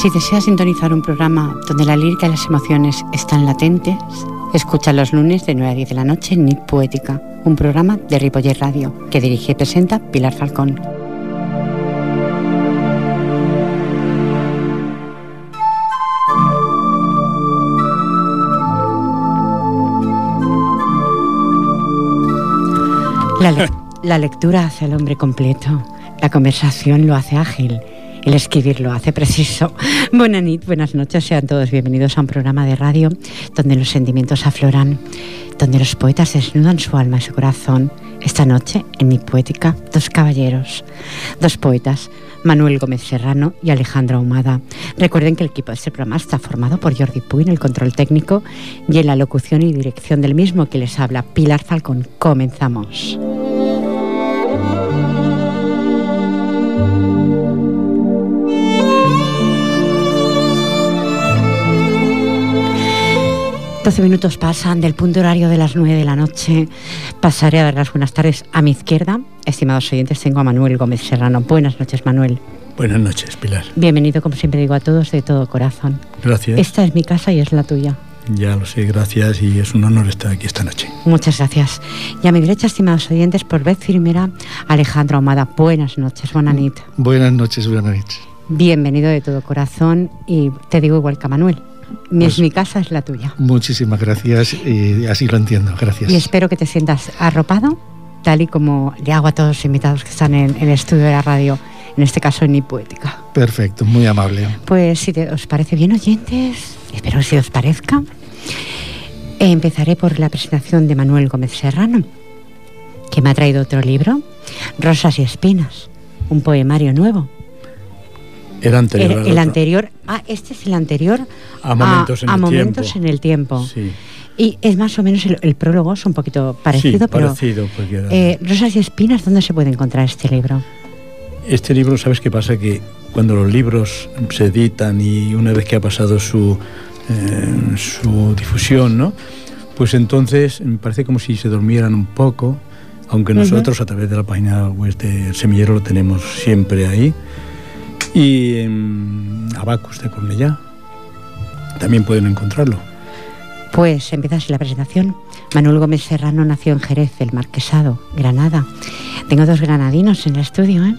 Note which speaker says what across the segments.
Speaker 1: Si deseas sintonizar un programa donde la lírica y las emociones están latentes, escucha los lunes de 9 a 10 de la noche en Nit Poética, un programa de Ripoller Radio que dirige y presenta Pilar Falcón. La, lectura hace al hombre completo, la conversación lo hace ágil el escribir lo hace preciso. Buenas buenas noches, sean todos bienvenidos a un programa de radio donde los sentimientos afloran, donde los poetas desnudan su alma y su corazón. Esta noche, en mi poética, dos caballeros, dos poetas, Manuel Gómez Serrano y Alejandro Ahumada. Recuerden que el equipo de este programa está formado por Jordi Puy en el control técnico y en la locución y dirección del mismo que les habla Pilar Falcón. Comenzamos. 12 minutos pasan del punto horario de las 9 de la noche. Pasaré a dar las buenas tardes a mi izquierda. Estimados oyentes, tengo a Manuel Gómez Serrano. Buenas noches, Manuel.
Speaker 2: Buenas noches, Pilar.
Speaker 1: Bienvenido, como siempre digo, a todos de todo corazón.
Speaker 2: Gracias.
Speaker 1: Esta es mi casa y es la tuya.
Speaker 2: Ya lo sé, gracias y es un honor estar aquí esta noche.
Speaker 1: Muchas gracias. Y a mi derecha, estimados oyentes, por vez primera, Alejandro Ahumada. Buenas noches, buenas
Speaker 3: Buenas noches, buenas noches.
Speaker 1: Bienvenido de todo corazón y te digo igual que a Manuel. Mi, pues mi casa es la tuya.
Speaker 3: Muchísimas gracias y así lo entiendo. Gracias.
Speaker 1: Y espero que te sientas arropado, tal y como le hago a todos los invitados que están en, el estudio de la radio, en este caso en Poética.
Speaker 3: Perfecto, muy amable.
Speaker 1: Pues si os parece bien, oyentes, espero que si os parezca, empezaré por la presentación de Manuel Gómez Serrano, que me ha traído otro libro, Rosas y Espinas, un poemario nuevo
Speaker 2: era anterior.
Speaker 1: El, anterior. Ah, este es el anterior
Speaker 2: a momentos, en,
Speaker 1: a
Speaker 2: el
Speaker 1: momentos
Speaker 2: tiempo.
Speaker 1: en el tiempo. Y es más o menos el, prólogo, es un poquito parecido,
Speaker 2: sí,
Speaker 1: pero.
Speaker 2: Parecido,
Speaker 1: eh, Rosas y Espinas, ¿dónde se puede encontrar este libro?
Speaker 2: Este libro, ¿sabes qué pasa? Que cuando los libros se editan y una vez que ha pasado su, eh, su difusión, ¿no? Pues entonces me parece como si se durmieran un poco, aunque nosotros a través de la página web del semillero lo tenemos siempre ahí y en Abacus de Cornellá. También pueden encontrarlo.
Speaker 1: Pues empieza la presentación. Manuel Gómez Serrano nació en Jerez, el Marquesado, Granada. Tengo dos granadinos en el estudio. ¿eh?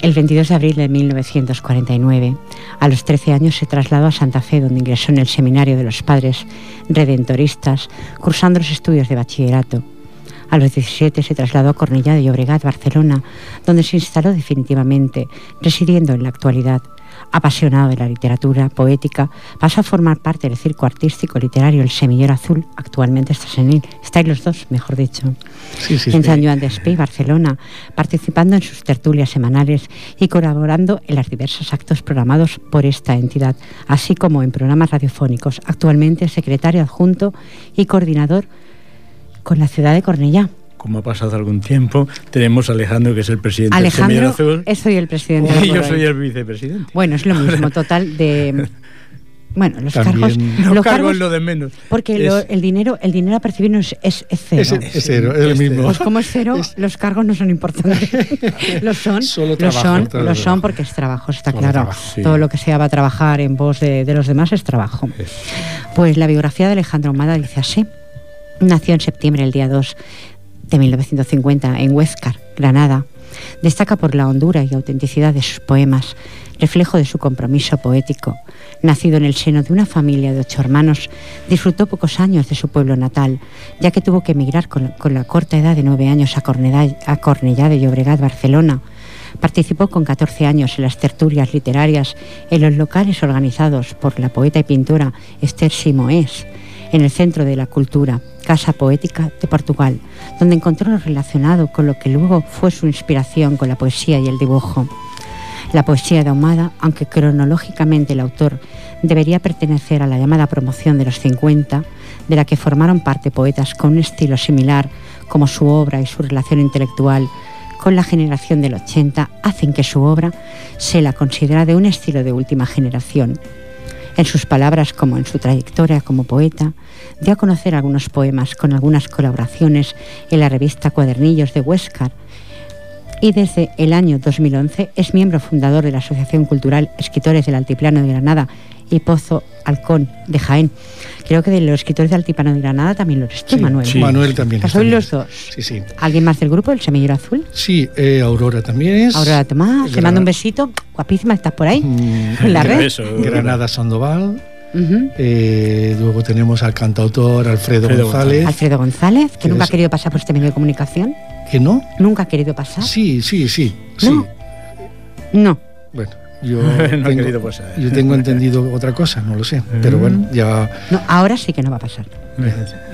Speaker 1: El 22 de abril de 1949. A los 13 años se trasladó a Santa Fe, donde ingresó en el Seminario de los Padres Redentoristas, cursando los estudios de bachillerato. A los 17 se trasladó a Cornellá de Llobregat, Barcelona, donde se instaló definitivamente, residiendo en la actualidad. Apasionado de la literatura poética, pasó a formar parte del circo artístico literario El Semillero Azul, actualmente está senil. Estáis los dos, mejor dicho. en San Joan de Espí, Barcelona, participando en sus tertulias semanales y colaborando en los diversos actos programados por esta entidad, así como en programas radiofónicos. Actualmente secretario adjunto y coordinador con la ciudad de Cornellá.
Speaker 2: Como ha pasado algún tiempo, tenemos a Alejandro, que es el presidente
Speaker 1: Alejandro,
Speaker 2: del Azul.
Speaker 1: soy el presidente.
Speaker 2: Y yo soy el vicepresidente.
Speaker 1: Bueno, es lo mismo, total de... Bueno, los cargos...
Speaker 2: Los, cargos, lo de menos.
Speaker 1: Porque el dinero el dinero a percibir es, es, cero.
Speaker 3: Es, cero, es el mismo.
Speaker 1: Pues como es cero, los cargos no son importantes. lo son, lo son, lo son porque es trabajo, está claro. Todo lo que sea va a trabajar en voz de, de los demás es trabajo. Pues la biografía de Alejandro Humada dice así. Nació en septiembre, el día 2 de 1950, en Huéscar, Granada. Destaca por la hondura y autenticidad de sus poemas, reflejo de su compromiso poético. Nacido en el seno de una familia de ocho hermanos, disfrutó pocos años de su pueblo natal, ya que tuvo que emigrar con, la corta edad de nueve años a Cornellá, de Llobregat, Barcelona. Participó con 14 años en las tertulias literarias en los locales organizados por la poeta y pintora Esther Simoes en el Centro de la Cultura, Casa Poética de Portugal, donde encontró lo relacionado con lo que luego fue su inspiración con la poesía y el dibujo. La poesía de Ahumada, aunque cronológicamente el autor debería pertenecer a la llamada promoción de los 50, de la que formaron parte poetas con un estilo similar como su obra y su relación intelectual con la generación del 80, hacen que su obra se la considera de un estilo de última generación, en sus palabras como en su trayectoria como poeta, dio a conocer algunos poemas con algunas colaboraciones en la revista Cuadernillos de Huéscar, y desde el año 2011 es miembro fundador de la Asociación Cultural Escritores del Altiplano de Granada y Pozo Halcón de Jaén. Creo que de los escritores del Altiplano de Granada también lo eres tú, Manuel.
Speaker 3: Sí, Manuel también.
Speaker 1: Soy los dos.
Speaker 3: Sí, sí.
Speaker 1: ¿Alguien más del grupo, el Semillero Azul?
Speaker 3: Sí, eh, Aurora también es.
Speaker 1: Aurora Tomás, te mando un besito. Guapísima, ¿estás por ahí? Mm, en la red.
Speaker 3: Granada Sandoval. Eh, luego tenemos al cantautor Alfredo, González.
Speaker 1: Alfredo González, que, nunca ha querido pasar por este medio de comunicación.
Speaker 3: ¿Que no?
Speaker 1: ¿Nunca ha querido pasar?
Speaker 3: Sí, sí, sí.
Speaker 1: ¿No? No.
Speaker 3: Bueno, yo, tengo, yo tengo entendido otra cosa, no lo sé. Pero bueno, ya.
Speaker 1: No, ahora sí que no va a pasar.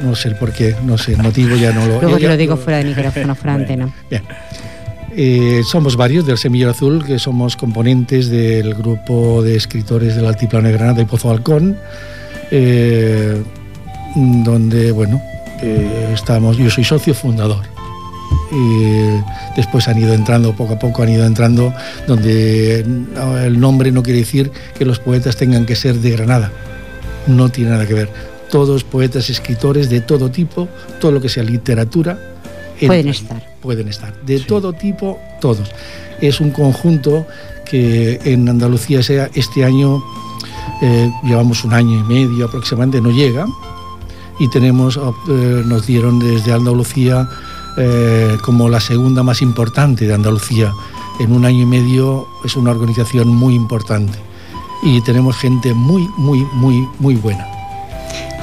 Speaker 3: No sé por qué, no sé, el motivo ya no lo.
Speaker 1: Luego te lo digo fuera de micrófono, fuera de antena.
Speaker 3: Bien. Eh, somos varios del Semillero Azul, que somos componentes del grupo de escritores del Altiplano de Granada y Pozo Halcón, eh, donde, bueno, eh, estamos, yo soy socio fundador. Y después han ido entrando, poco a poco han ido entrando, donde el nombre no quiere decir que los poetas tengan que ser de Granada, no tiene nada que ver. Todos poetas, escritores de todo tipo, todo lo que sea literatura,
Speaker 1: pueden estar.
Speaker 3: pueden estar, de todo tipo, todos. Es un conjunto que en Andalucía sea este año, eh, llevamos un año y medio aproximadamente, no llega, y tenemos, eh, nos dieron desde Andalucía eh, como la segunda más importante de Andalucía. En un año y medio es una organización muy importante y tenemos gente muy, muy, muy, muy buena.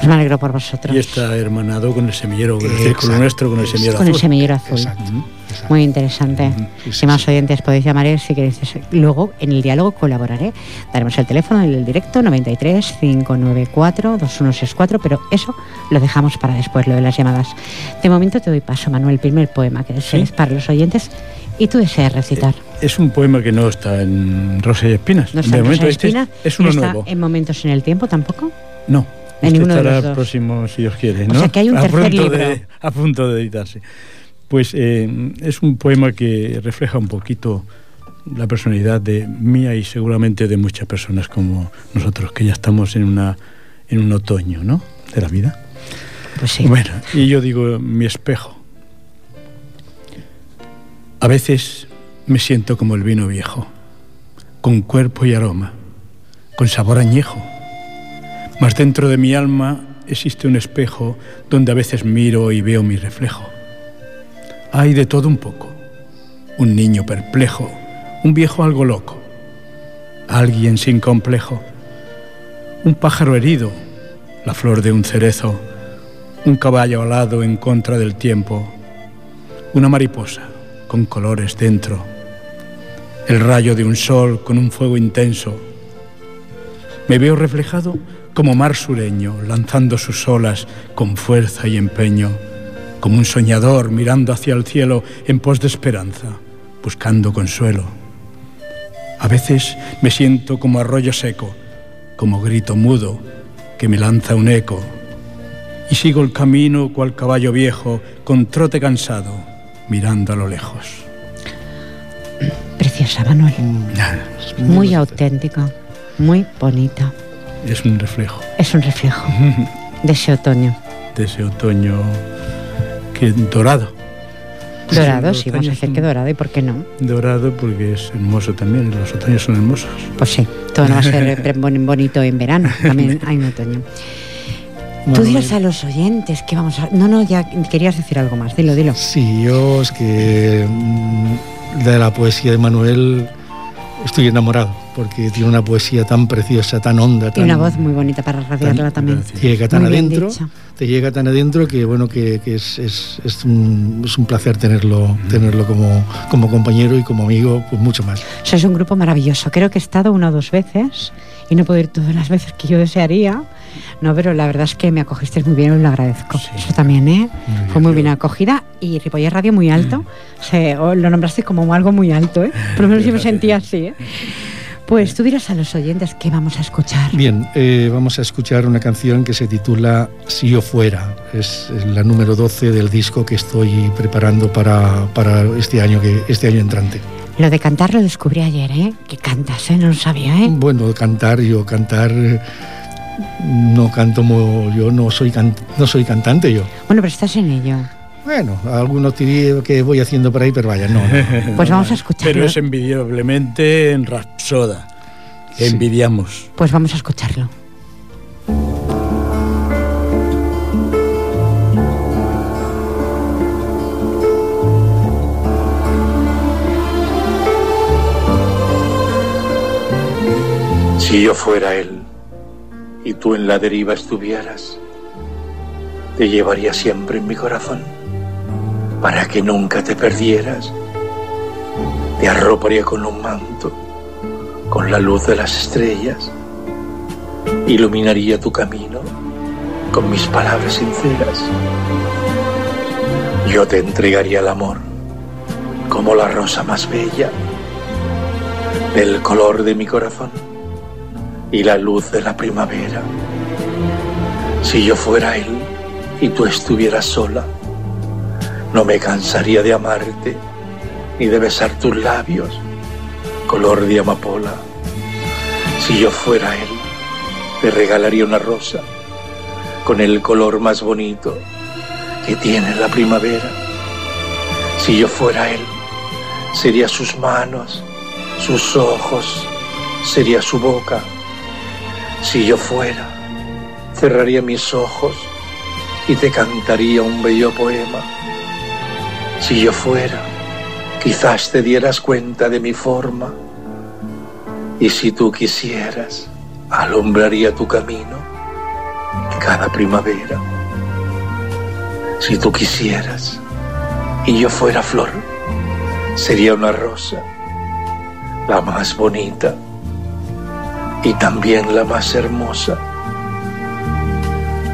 Speaker 1: Pues me alegro por vosotros.
Speaker 2: Y está hermanado con el semillero, con el círculo nuestro, con el semillero
Speaker 1: azul. Con el semillero azul. Muy interesante. si más oyentes podéis llamar si queréis. Luego, en el diálogo colaboraré. Daremos el teléfono en el directo 93 594 2164, pero eso lo dejamos para después, lo de las llamadas. De momento te doy paso, Manuel, el primer poema que desees para los oyentes y tú deseas recitar.
Speaker 2: Eh, es un poema que no está en Rosa y Espinas.
Speaker 1: No está en Rosa y este Espinas. es uno está en Momentos en el Tiempo tampoco?
Speaker 2: No. En ninguno estará de los próximo, si Dios quiere. ¿no?
Speaker 1: O sea que hay un tercer libro.
Speaker 2: De, a punto de editarse. Pues eh, es un poema que refleja un poquito la personalidad de mía y seguramente de muchas personas como nosotros, que ya estamos en, una, en un otoño, ¿no? De la vida.
Speaker 1: Pues sí.
Speaker 2: Bueno, y yo digo, mi espejo. A veces me siento como el vino viejo, con cuerpo y aroma, con sabor añejo mas dentro de mi alma existe un espejo donde a veces miro y veo mi reflejo. Hay de todo un poco. Un niño perplejo, un viejo algo loco, alguien sin complejo, un pájaro herido, la flor de un cerezo, un caballo alado en contra del tiempo, una mariposa con colores dentro, el rayo de un sol con un fuego intenso. Me veo reflejado como mar sureño, lanzando sus olas con fuerza y empeño, como un soñador mirando hacia el cielo en pos de esperanza, buscando consuelo. A veces me siento como arroyo seco, como grito mudo que me lanza un eco, y sigo el camino cual caballo viejo, con trote cansado, mirando a lo lejos.
Speaker 1: Preciosa, Manuel. muy auténtica, muy bonita
Speaker 2: es un reflejo.
Speaker 1: Es un reflejo de ese otoño.
Speaker 2: De ese otoño que dorado.
Speaker 1: Dorado, sí, vamos a decir que dorado, ¿y por qué no?
Speaker 2: Dorado porque es hermoso también, los otoños son hermosos.
Speaker 1: Pues sí, todo no va a ser bonito en verano, también hay un otoño. Tú dirás a los oyentes que vamos a... No, no, ya querías decir algo más, dilo, dilo.
Speaker 3: Sí, yo es que mm, de la poesía de Manuel estoy enamorado porque tiene una poesía tan preciosa, tan honda.
Speaker 1: y una voz muy bonita para radiarla también.
Speaker 3: Llega tan adentro, te llega tan adentro que bueno que, es, es, es, un, es, un, placer tenerlo, tenerlo como, como compañero y como amigo, pues mucho más.
Speaker 1: O es un grupo maravilloso. Creo que he estado una o dos veces y no puedo ir todas las veces que yo desearía. No, pero la verdad es que me acogiste muy bien y lo agradezco. Eso también, ¿eh? Fue muy bien acogida y Ripoller Radio muy alto. Mm. lo nombraste como algo muy alto, ¿eh? Por lo menos yo me sentía así, ¿eh? Pues tú dirás a los oyentes qué vamos a escuchar.
Speaker 3: Bien, eh, vamos a escuchar una canción que se titula Si yo fuera. Es la número 12 del disco que estoy preparando para, para este, año que, este año entrante.
Speaker 1: Lo de cantar lo descubrí ayer, ¿eh? Que cantas, ¿eh? No lo sabía, ¿eh?
Speaker 3: Bueno, cantar, yo cantar no canto yo, no soy, no soy cantante yo.
Speaker 1: Bueno, pero estás en ello.
Speaker 3: Bueno, algunos diría que voy haciendo por ahí, pero vaya, no.
Speaker 1: Pues vamos a escucharlo.
Speaker 2: Pero es envidiablemente en Rapsoda. Envidiamos.
Speaker 1: Pues vamos a escucharlo.
Speaker 4: Si yo fuera él y tú en la deriva estuvieras, te llevaría siempre en mi corazón para que nunca te perdieras. Te arroparía con un manto, con la luz de las estrellas, iluminaría tu camino con mis palabras sinceras. Yo te entregaría el amor como la rosa más bella del color de mi corazón y la luz de la primavera. Si yo fuera él y tú estuvieras sola, no me cansaría de amarte ni de besar tus labios, color de amapola. Si yo fuera él, te regalaría una rosa con el color más bonito que tiene la primavera. Si yo fuera él, sería sus manos, sus ojos, sería su boca. Si yo fuera, cerraría mis ojos y te cantaría un bello poema si yo fuera, quizás te dieras cuenta de mi forma y si tú quisieras, alumbraría tu camino cada primavera. Si tú quisieras y yo fuera flor, sería una rosa, la más bonita y también la más hermosa.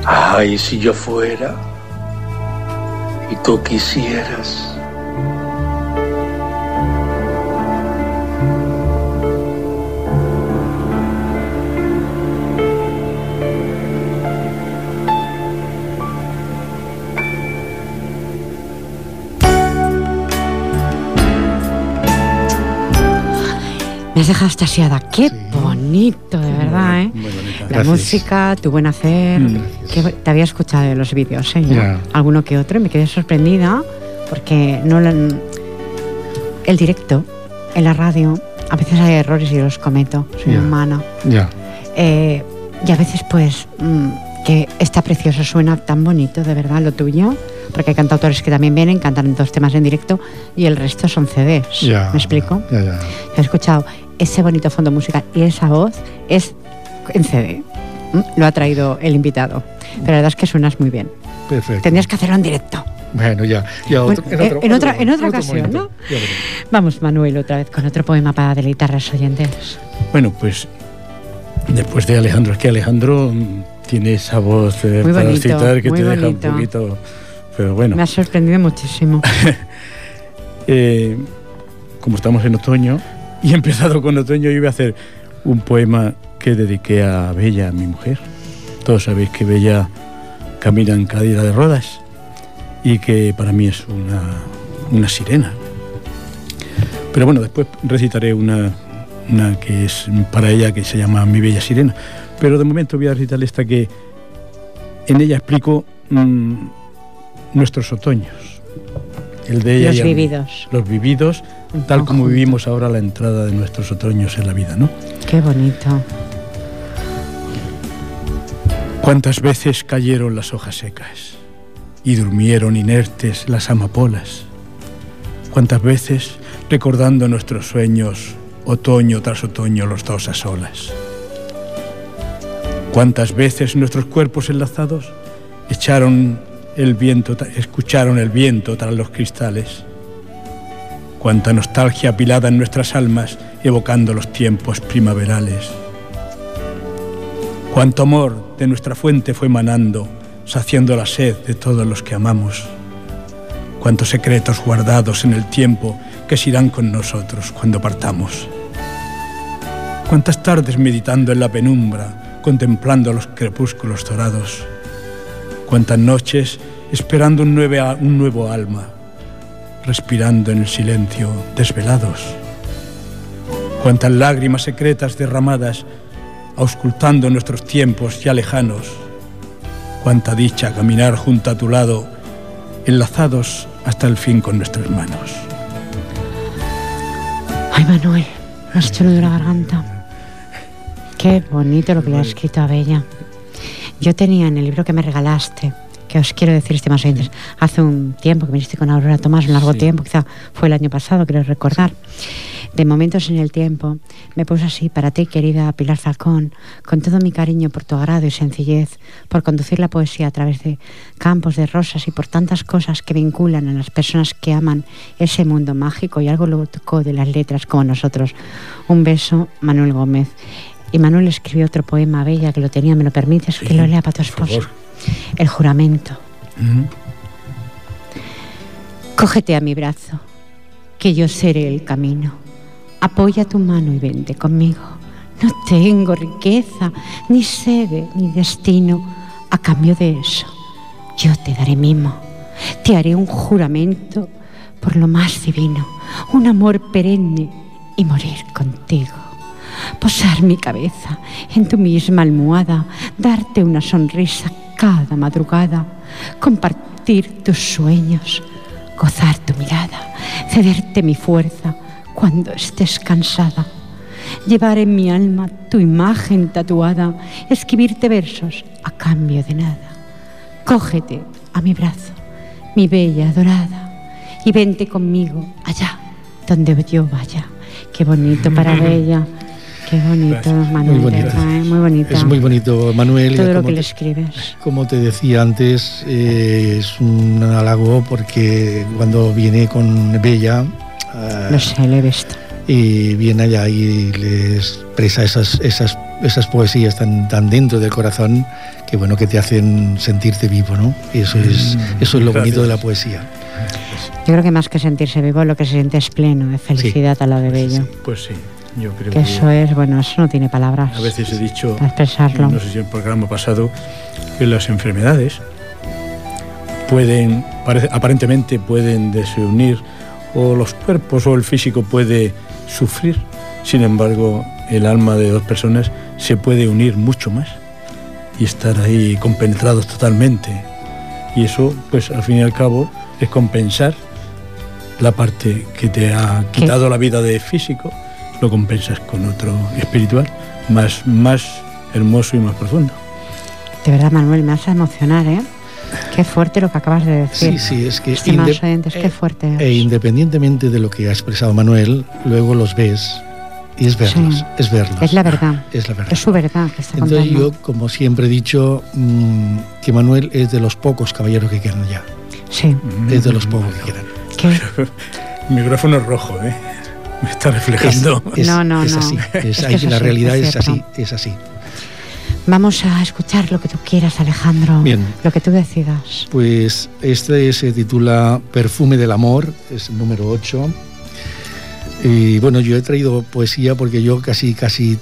Speaker 4: Ay, si yo fuera y tú quisieras.
Speaker 1: Me has dejado estasiada. Qué bonito, de verdad, ¿eh? La música, tu buen hacer. Mm. te había escuchado en los vídeos, ¿eh? Alguno que otro y me quedé sorprendida porque no el directo en la radio, a veces hay errores y yo los cometo, soy humana.
Speaker 3: Ya.
Speaker 1: Eh, y a veces, pues, mm, que está precioso, suena tan bonito, de verdad, lo tuyo porque hay cantautores que también vienen, cantan dos temas en directo y el resto son CDs. ¿Me explico? He escuchado ese bonito fondo musical y esa voz es en CD. Lo ha traído el invitado. Pero la verdad es que suenas muy bien.
Speaker 3: Perfecto.
Speaker 1: Tendrías que hacerlo en directo.
Speaker 3: Bueno, ya.
Speaker 1: en, otra, en otra ocasión, ¿no? Vamos, Manuel, otra vez con otro poema para deleitar a los oyentes.
Speaker 2: Bueno, pues después de Alejandro, es que Alejandro tiene esa voz
Speaker 1: eh, para citar
Speaker 2: que te deja un poquito. Pero bueno.
Speaker 1: Me ha sorprendido muchísimo.
Speaker 2: Eh, como estamos en otoño, y he empezado con otoño, yo voy a hacer un poema que dediqué a Bella, mi mujer. Todos sabéis que Bella camina en cadera de rodas y que para mí es una, una sirena. Pero bueno, después recitaré una, una, que es para ella que se llama Mi Bella Sirena. Pero de momento voy a recitar esta que en ella explico mm, nuestros otoños.
Speaker 1: El de ella los vividos.
Speaker 2: Los vividos tal como vivimos ahora la entrada de nuestros otoños en la vida, ¿no?
Speaker 1: Qué bonito.
Speaker 2: Cuántas veces cayeron las hojas secas y durmieron inertes las amapolas. Cuántas veces, recordando nuestros sueños, otoño tras otoño los dos a solas. Cuántas veces nuestros cuerpos enlazados echaron el viento, escucharon el viento tras los cristales cuánta nostalgia apilada en nuestras almas evocando los tiempos primaverales. Cuánto amor de nuestra fuente fue manando, saciando la sed de todos los que amamos. Cuántos secretos guardados en el tiempo que se irán con nosotros cuando partamos. Cuántas tardes meditando en la penumbra, contemplando los crepúsculos dorados. Cuántas noches esperando un, un nuevo alma respirando en el silencio, desvelados. Cuántas lágrimas secretas derramadas, auscultando nuestros tiempos ya lejanos. Cuánta dicha caminar junto a tu lado enlazados hasta el fin con nuestras manos.
Speaker 1: Ay, Manuel, me has hecho de la garganta. Qué bonito lo que le ha escrito a Bella. Yo tenía en el libro que me regalaste, que os quiero decir, estimados oyentes, hace un tiempo que viniste con Aurora Tomás, un largo tiempo, quizá fue el año pasado, quiero recordar de momentos en el tiempo, me puse así para ti, querida Pilar Falcón, con todo mi cariño por tu agrado y sencillez, por conducir la poesía a través de campos de rosas y por tantas cosas que vinculan a las personas que aman ese mundo mágico y algo loco de las letras como nosotros. Un beso, Manuel Gómez. Y Manuel escribió otro poema bella que lo tenía, ¿me lo permites? que lo lea para tu esposo. El juramento. Cógete a mi brazo, que yo seré el camino Apoya tu mano y vente conmigo. No tengo riqueza, ni sede, ni destino. A cambio de eso, yo te daré mimo. Te haré un juramento por lo más divino, un amor perenne y morir contigo. Posar mi cabeza en tu misma almohada, darte una sonrisa cada madrugada, compartir tus sueños, gozar tu mirada, cederte mi fuerza cuando estés cansada. Llevar en mi alma tu imagen tatuada, escribirte versos a cambio de nada. Cógete a mi brazo, mi bella adorada, y vente conmigo allá donde yo vaya. Qué bonito para Bella. Qué bonito, Manuel. Muy bonito. muy bonito.
Speaker 3: Es muy bonito, Manuel.
Speaker 1: Todo lo que le escribes.
Speaker 3: Como te decía antes, eh, es un halago porque cuando viene con Bella,
Speaker 1: lo ah, sé, le he visto.
Speaker 3: Y viene allá y le expresa esas, esas, esas poesías tan, tan dentro del corazón que bueno que te hacen sentirte vivo, ¿no? Y eso es, mm, eso es lo bonito de la poesía.
Speaker 1: Yo creo que más que sentirse vivo, lo que se siente es pleno, de felicidad a lo de bello.
Speaker 2: Pues sí. Yo creo
Speaker 1: que, eso es, bueno, eso no tiene palabras.
Speaker 2: A veces he dicho,
Speaker 1: para expresarlo.
Speaker 2: no sé si en el programa pasado, que las enfermedades pueden, aparentemente pueden desunir o los cuerpos o el físico puede sufrir. Sin embargo, el alma de dos personas se puede unir mucho más y estar ahí compenetrados totalmente. Y eso, pues al fin y al cabo, es compensar la parte que te ha quitado la vida de físico, lo compensas con otro espiritual, más, más hermoso y más profundo.
Speaker 1: De verdad, Manuel, me hace emocionar, ¿eh? Qué fuerte lo que acabas de decir.
Speaker 3: Sí, sí, es que...
Speaker 1: oyentes, qué fuerte.
Speaker 3: E independientemente de lo que ha expresado Manuel, luego los ves y es verlos, es verlos.
Speaker 1: Es la verdad.
Speaker 3: Es la verdad.
Speaker 1: Es su verdad que está
Speaker 3: Entonces yo, como siempre he dicho, mm, que Manuel es de los pocos caballeros que quedan ya.
Speaker 1: Sí.
Speaker 3: Es de los pocos que quedan.
Speaker 1: ¿Qué?
Speaker 2: El micrófono es rojo, ¿eh? Me está reflejando.
Speaker 1: no, no,
Speaker 3: es
Speaker 1: no.
Speaker 3: Así, es, así, la realidad es así, es así.
Speaker 1: Vamos a escuchar lo que tú quieras, Alejandro.
Speaker 3: Bien.
Speaker 1: Lo que tú decidas.
Speaker 3: Pues este se titula Perfume del Amor, es el número 8. Y bueno, yo he traído poesía porque yo casi, casi,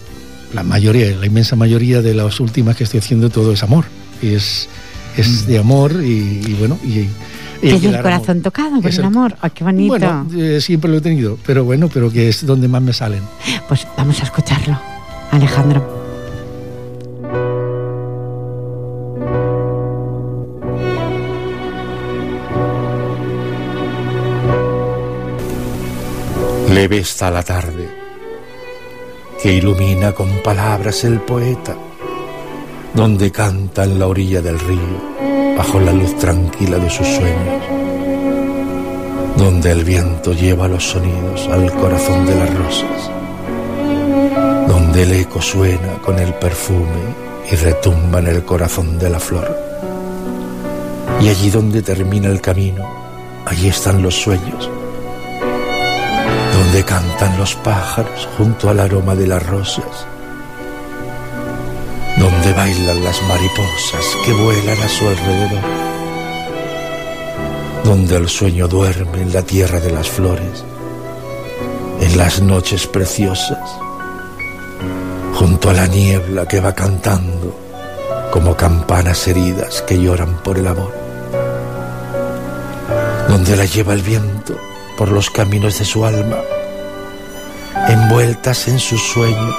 Speaker 3: la mayoría, la inmensa mayoría de las últimas que estoy haciendo, todo es amor. Es, es de amor y, bueno, y,
Speaker 1: ¿Tienes el corazón tocado por el, amor? Oh, ¡Qué bonito!
Speaker 3: Bueno, eh, siempre lo he tenido, pero bueno, pero que es donde más me salen.
Speaker 1: Pues vamos a escucharlo, Alejandro.
Speaker 4: Leve está la tarde, que ilumina con palabras el poeta, donde canta en la orilla del río, bajo la luz tranquila de sus sueños, donde el viento lleva los sonidos al corazón de las rosas, donde el eco suena con el perfume y retumba en el corazón de la flor. Y allí donde termina el camino, allí están los sueños donde cantan los pájaros junto al aroma de las rosas, donde bailan las mariposas que vuelan a su alrededor, donde el sueño duerme en la tierra de las flores, en las noches preciosas, junto a la niebla que va cantando como campanas heridas que lloran por el amor, donde la lleva el viento por los caminos de su alma, envueltas en sus sueños,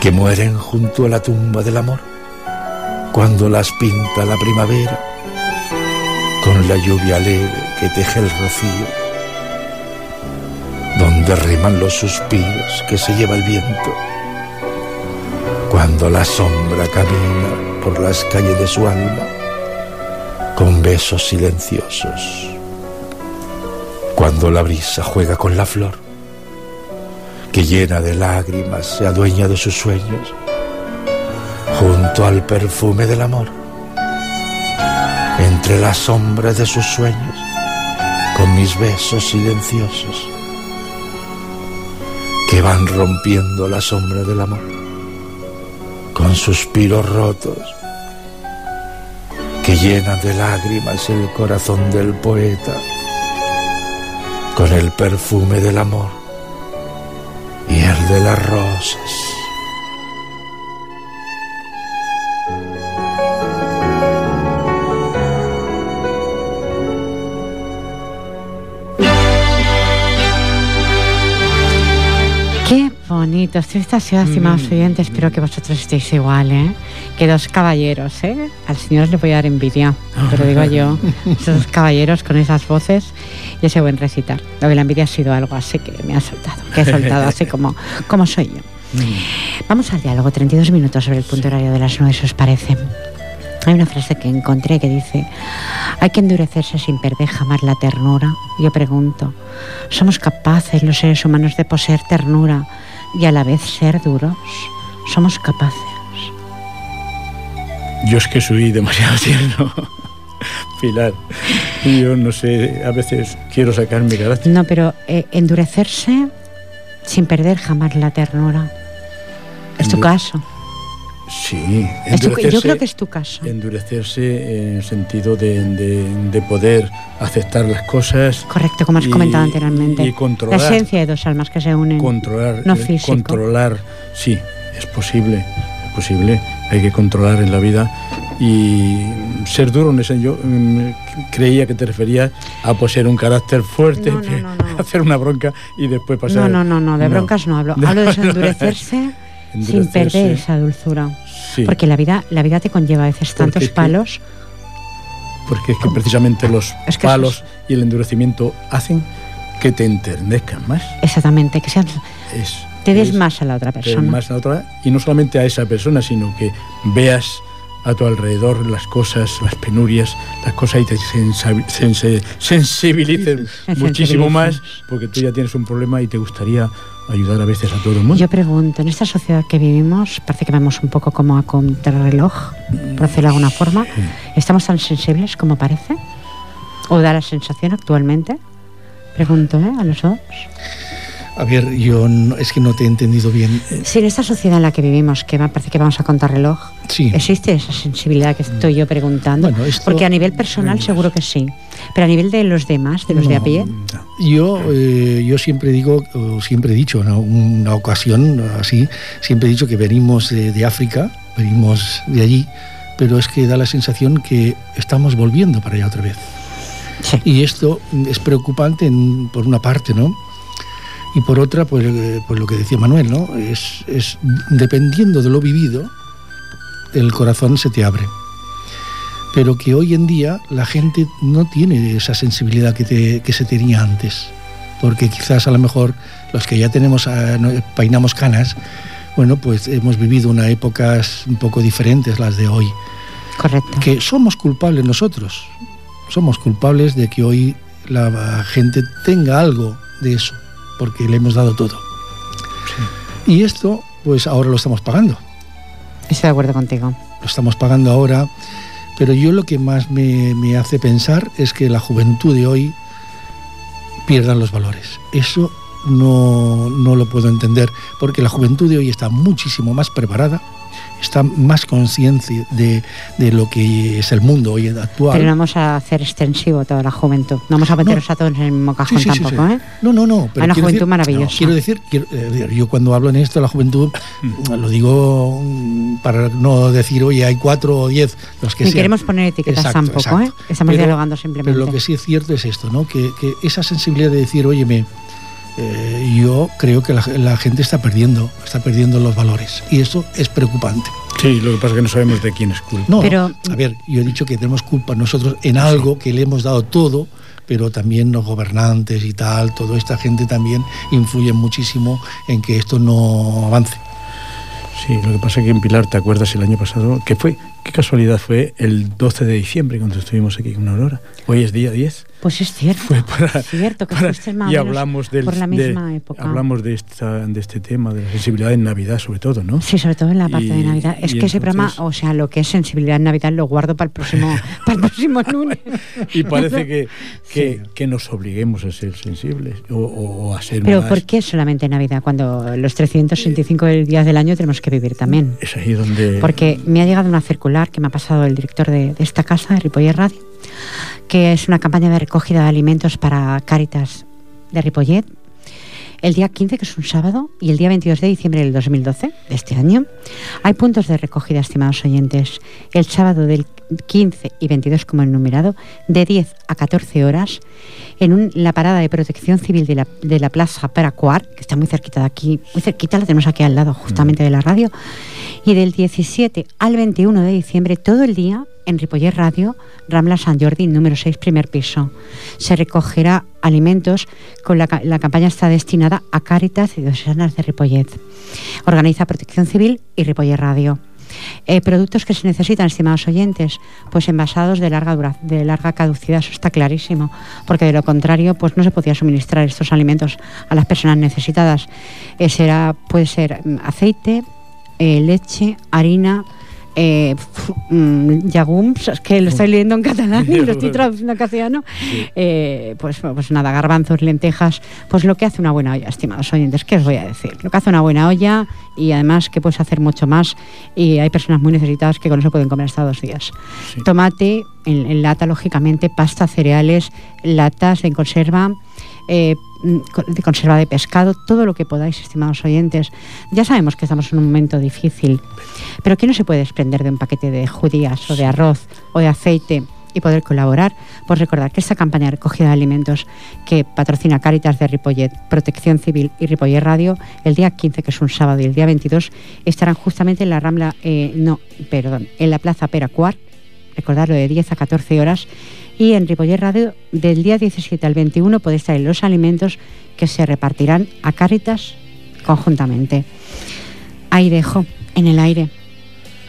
Speaker 4: que mueren junto a la tumba del amor, cuando las pinta la primavera, con la lluvia leve que teje el rocío, donde riman los suspiros que se lleva el viento, cuando la sombra camina por las calles de su alma con besos silenciosos, cuando la brisa juega con la flor, que llena de lágrimas se adueña de sus sueños, junto al perfume del amor, entre las sombras de sus sueños, con mis besos silenciosos, que van rompiendo la sombra del amor, con suspiros rotos, que llenan de lágrimas el corazón del poeta, con el perfume del amor de las rosas.
Speaker 1: bonito. Esta ciudad, estimados mm. oyentes, espero que vosotros estéis igual, ¿eh? Que dos caballeros, ¿eh? Al señor le voy a dar envidia, pero digo yo. Esos dos caballeros con esas voces y ese buen recitar. Lo que la envidia ha sido algo así que me ha soltado, que he soltado así como, como soy yo. Mm. Vamos al diálogo, 32 minutos sobre el punto horario de las 9, si os parece. Hay una frase que encontré que dice, hay que endurecerse sin perder jamás la ternura. Yo pregunto, ¿somos capaces los seres humanos de poseer ternura y a la vez ser duros, somos capaces.
Speaker 2: Yo es que soy demasiado tierno, Pilar. Yo no sé, a veces quiero sacar mi carácter.
Speaker 1: No, pero eh, endurecerse sin perder jamás la ternura. Es tu caso.
Speaker 2: Sí,
Speaker 1: yo creo que es tu caso.
Speaker 2: Endurecerse en el sentido de, poder aceptar las cosas.
Speaker 1: Correcto, como has comentado anteriormente. Y controlar. La esencia de dos almas que se unen.
Speaker 2: Controlar.
Speaker 1: No físico.
Speaker 2: Controlar, sí, es posible, es posible. Hay que controlar en la vida y ser duro en ese yo mm, creía que te referías a poseer un carácter fuerte hacer una bronca y después pasar
Speaker 1: no no no no de broncas no hablo hablo de endurecerse sin perder esa dulzura. Porque la vida, la vida te conlleva a veces tantos palos.
Speaker 2: porque es que precisamente los palos y el endurecimiento hacen que te enternezcan más.
Speaker 1: Exactamente, que sean, te des más a la otra persona.
Speaker 2: más a la otra, y no solamente a esa persona, sino que veas a tu alrededor las cosas, las penurias, las cosas y te sensibilicen muchísimo más porque tú ya tienes un problema y te gustaría ayudar a veces a todo el mundo.
Speaker 1: Yo pregunto, en esta sociedad que vivimos, parece que vamos un poco como a contrarreloj, por decirlo de alguna forma. ¿Estamos tan sensibles como parece? ¿O da la sensación actualmente? Pregunto, ¿eh? A los dos.
Speaker 3: A ver, yo es que no te he entendido bien.
Speaker 1: Sí, en esta sociedad en la que vivimos, que parece que vamos a contar reloj, sí. ¿existe esa sensibilidad que estoy yo preguntando? Porque a nivel personal seguro que sí, pero a nivel de los demás, de los de a pie.
Speaker 3: Yo, eh, yo siempre digo, siempre he dicho, en una ocasión así, siempre he dicho que venimos de, África, venimos de allí, pero es que da la sensación que estamos volviendo para allá otra vez. Y esto es preocupante por una parte, ¿no? Y por otra, pues, eh, pues lo que decía Manuel, ¿no? Es, es, dependiendo de lo vivido, el corazón se te abre. Pero que hoy en día la gente no tiene esa sensibilidad que, que se tenía antes. Porque quizás a lo mejor los que ya tenemos, ah, peinamos canas, bueno, pues hemos vivido unas épocas un poco diferentes las de hoy.
Speaker 1: Correcto.
Speaker 3: Que somos culpables nosotros. Somos culpables de que hoy la gente tenga algo de eso porque le hemos dado todo. Y esto, pues ahora lo estamos pagando.
Speaker 1: Estoy de acuerdo contigo.
Speaker 3: Lo estamos pagando ahora, pero yo lo que más me, me hace pensar es que la juventud de hoy pierda los valores. Eso no, no lo puedo entender, porque la juventud de hoy está muchísimo más preparada está más conciencia de, de, lo que es el mundo hoy actual.
Speaker 1: Pero no vamos a hacer extensivo toda la juventud. No vamos a meternos a todos en el mismo cajón tampoco, ¿eh?
Speaker 3: No, no, no.
Speaker 1: Pero Hay una juventud maravillosa.
Speaker 3: quiero decir, eh, yo cuando hablo en esto de la juventud, mm. lo digo mm, para no decir, oye, hay cuatro o diez, los que
Speaker 1: Ni queremos poner etiquetas tampoco, ¿eh? Estamos dialogando simplemente.
Speaker 3: Pero lo que sí es cierto es esto, ¿no? Que, que esa sensibilidad de decir, oye, me eh, yo creo que la, gente está perdiendo, está perdiendo los valores y eso es preocupante.
Speaker 2: Sí, lo que pasa es que no sabemos de quién es culpa.
Speaker 3: No, pero, a ver, yo he dicho que tenemos culpa nosotros en algo que le hemos dado todo, pero también los gobernantes y tal, toda esta gente también influye muchísimo en que esto no avance.
Speaker 2: Sí, lo que pasa es que en Pilar, ¿te acuerdas el año pasado? que fue? ¿Qué casualidad fue el 12 de diciembre cuando estuvimos aquí con Aurora? Hoy es día 10.
Speaker 1: Pues es cierto. Fue para, cierto que
Speaker 2: y hablamos del, por la misma época. Hablamos de, esta, de este tema, de la sensibilidad en Navidad, sobre todo, ¿no?
Speaker 1: Sí, sobre todo en la parte de Navidad. Es que ese programa, o sea, lo que es sensibilidad en Navidad lo guardo para el próximo, para el próximo lunes.
Speaker 2: y parece que, que, que, nos obliguemos a ser sensibles o, a ser
Speaker 1: Pero ¿por qué solamente en Navidad? Cuando los 365 días del año tenemos que vivir también.
Speaker 2: Es ahí donde...
Speaker 1: Porque me ha llegado una que me ha pasado el director de, esta casa, de Ripoller Radio que es una campaña de recogida de alimentos para Cáritas de Ripollet. El día 15, que es un sábado, y el día 22 de diciembre del 2012, de este año, hay puntos de recogida, estimados oyentes. El sábado del 15 y 22 como enumerado, de 10 a 14 horas, en la parada de protección civil de la, de la Plaza Paracuar, que está muy cerquita de aquí, muy cerquita, la tenemos aquí al lado justamente mm. de la radio, y del 17 al 21 de diciembre, todo el día, en Ripoller Radio, Rambla San Jordi, número 6, primer piso. Se recogerá alimentos, con la, campaña está destinada a Cáritas y Dosanas de Ripollet. Organiza Protección Civil y Ripoller Radio. Eh, productos que se necesitan, estimados oyentes, pues envasados de larga de larga caducidad, eso está clarísimo, porque de lo contrario, pues no se podía suministrar estos alimentos a las personas necesitadas. Eh, será, puede ser mm, aceite, eh, leche, harina, eh, mm, yagums, que lo estoy leyendo en catalán y lo estoy traduciendo en castellano, eh, pues, pues nada, garbanzos, lentejas, pues lo que hace una buena olla, estimados oyentes, ¿qué os voy a decir? Lo que hace una buena olla y además que puedes hacer mucho más y hay personas muy necesitadas que con eso pueden comer hasta dos días. Tomate en, lata, lógicamente, pasta, cereales, latas en conserva, eh, de conserva de pescado, todo lo que podáis, estimados oyentes. Ya sabemos que estamos en un momento difícil, pero ¿qué no se puede desprender de un paquete de judías o de arroz o de aceite? y poder colaborar, pues recordar que esta campaña de recogida de alimentos que patrocina Cáritas de Ripollet, Protección Civil y Ripollet Radio, el día 15, que es un sábado, y el día 22, estarán justamente en la Rambla, eh, no, perdón, en la Plaza Peracuar, recordarlo de 10 a 14 horas, y en Ripollet Radio del día 17 al 21 podéis traer los alimentos que se repartirán a Cáritas conjuntamente. Ahí dejo, en el aire.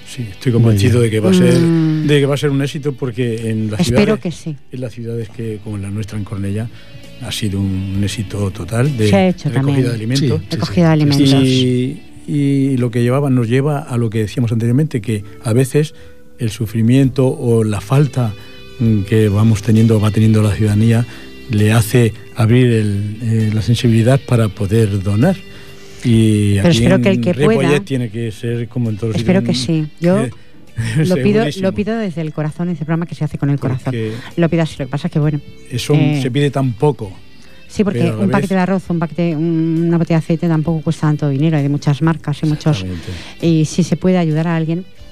Speaker 2: Sí, estoy convencido de que va a ser mm. de que va a ser un éxito porque en las
Speaker 1: Espero
Speaker 2: ciudades,
Speaker 1: que sí.
Speaker 2: En las ciudades que como la nuestra en Cornella ha sido un éxito total de,
Speaker 1: recogida
Speaker 2: de alimentos.
Speaker 1: recogida de alimentos.
Speaker 2: Y, y, lo que llevaba nos lleva a lo que decíamos anteriormente que a veces el sufrimiento o la falta que vamos teniendo, va teniendo la ciudadanía, le hace abrir eh, la sensibilidad para poder donar. Y
Speaker 1: Pero espero que el que pueda
Speaker 2: tiene que ser como en todos
Speaker 1: Espero que sí. Yo lo pido, lo pido desde el corazón, ese programa que se hace con el corazón. lo pido así, lo que pasa es que bueno.
Speaker 2: Eso eh, se pide tan poco.
Speaker 1: Sí, porque un paquete de arroz, un paquete, una botella de aceite tampoco cuesta tanto dinero, hay de muchas marcas y muchos. Y si se puede ayudar a alguien, Mm,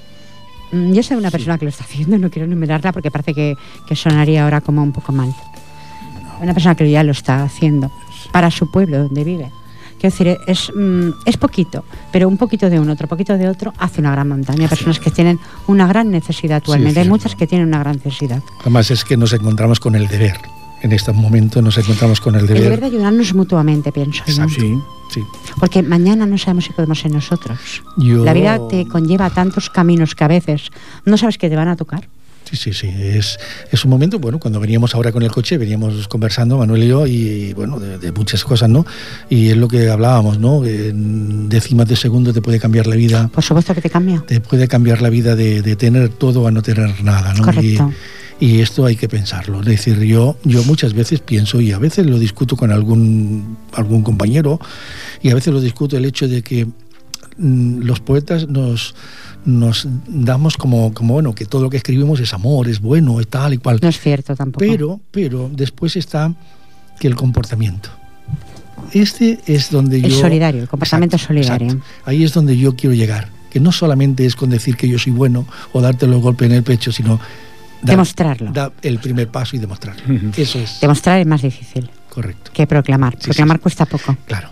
Speaker 1: yo soy una persona que lo está haciendo, no quiero enumerarla porque parece que, sonaría ahora como un poco mal. Una persona que ya lo está haciendo para su pueblo donde vive. Quiero decir, es, mm, es poquito, pero un poquito de uno, otro poquito de otro, hace una gran montaña. Hay personas que tienen una gran necesidad actualmente, hay muchas que tienen una gran necesidad.
Speaker 3: Además es que nos encontramos con el deber en este momento nos encontramos con el deber.
Speaker 1: El deber de ayudarnos mutuamente, pienso
Speaker 3: yo. Sí, sí.
Speaker 1: Porque mañana no sabemos si podemos ser nosotros. La vida te conlleva tantos caminos que a veces no sabes que te van a tocar.
Speaker 3: Sí, sí, sí. Es, es un momento, bueno, cuando veníamos ahora con el coche, veníamos conversando, Manuel y yo, y bueno, de, muchas cosas, ¿no? Y es lo que hablábamos, ¿no? En décimas de segundo te puede cambiar la vida.
Speaker 1: Por supuesto que te cambia.
Speaker 3: Te puede cambiar la vida de, de tener todo a no tener nada, ¿no?
Speaker 1: Correcto.
Speaker 3: Y esto hay que pensarlo. Es decir, yo, yo muchas veces pienso, y a veces lo discuto con algún, algún compañero, y a veces lo discuto el hecho de que mm, los poetas nos, nos damos como, como, bueno, que todo lo que escribimos es amor, es bueno, es tal y cual.
Speaker 1: No es cierto tampoco.
Speaker 3: Pero, pero después está que el comportamiento. Este es donde yo...
Speaker 1: El solidario, el comportamiento solidario.
Speaker 3: Ahí es donde yo quiero llegar. Que no solamente es con decir que yo soy bueno o darte los golpes en el pecho, sino
Speaker 1: demostrarlo.
Speaker 3: Da el primer paso y demostrarlo. Eso es.
Speaker 1: Demostrar es más difícil.
Speaker 3: Correcto.
Speaker 1: Que proclamar. proclamar cuesta poco.
Speaker 3: Claro.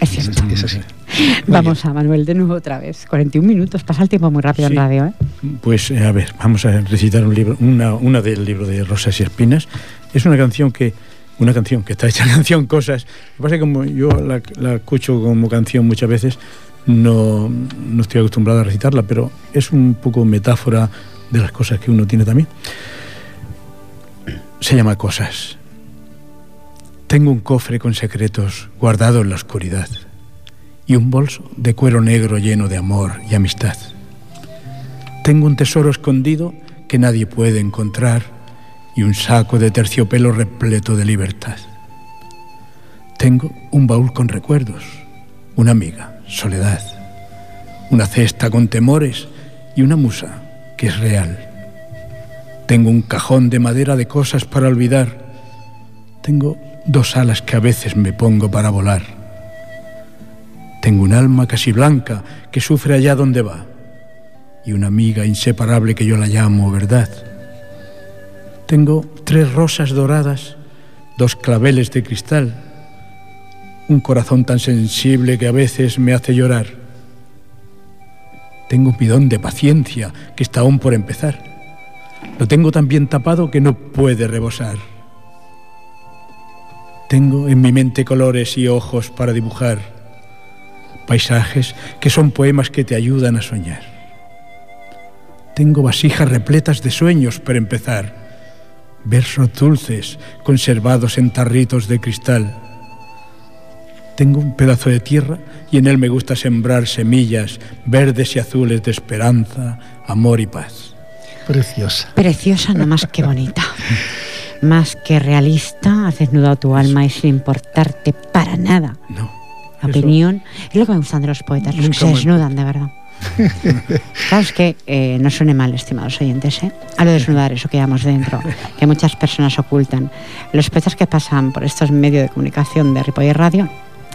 Speaker 1: Es cierto. Es así. Vamos a Manuel de nuevo otra vez. 41 minutos, pasa el tiempo muy rápido en radio. ¿eh?
Speaker 2: Pues a ver, vamos a recitar un libro, una, una del libro de Rosas y Espinas. Es una canción que una canción que está hecha canción cosas. Lo que pasa es que como yo la, la, escucho como canción muchas veces, no, no estoy acostumbrado a recitarla, pero es un poco metáfora de las cosas que uno tiene también. Se llama Cosas. Tengo un cofre con secretos guardado en la oscuridad y un bolso de cuero negro lleno de amor y amistad. Tengo un tesoro escondido que nadie puede encontrar y un saco de terciopelo repleto de libertad. Tengo un baúl con recuerdos, una amiga, soledad, una cesta con temores y una musa que es real. Tengo un cajón de madera de cosas para olvidar. Tengo dos alas que a veces me pongo para volar. Tengo un alma casi blanca que sufre allá donde va y una amiga inseparable que yo la llamo verdad. Tengo tres rosas doradas, dos claveles de cristal, un corazón tan sensible que a veces me hace llorar. Tengo un bidón de paciencia que está aún por empezar. Lo tengo tan bien tapado que no puede rebosar. Tengo en mi mente colores y ojos para dibujar, paisajes que son poemas que te ayudan a soñar. Tengo vasijas repletas de sueños para empezar, versos dulces conservados en tarritos de cristal. Tengo un pedazo de tierra y en él me gusta sembrar semillas verdes y azules de esperanza, amor y paz.
Speaker 3: Preciosa.
Speaker 1: Preciosa, no más que bonita. más que realista, has desnudado tu alma y sin importarte para nada.
Speaker 2: No.
Speaker 1: La opinión. Es lo que me gustan de los poetas, los que se desnudan de verdad. claro, es que eh, no suene mal, estimados oyentes, ¿eh? a lo de desnudar, eso que llevamos dentro, que muchas personas ocultan. Los poetas que pasan por estos medios de comunicación de Ripoll y Radio,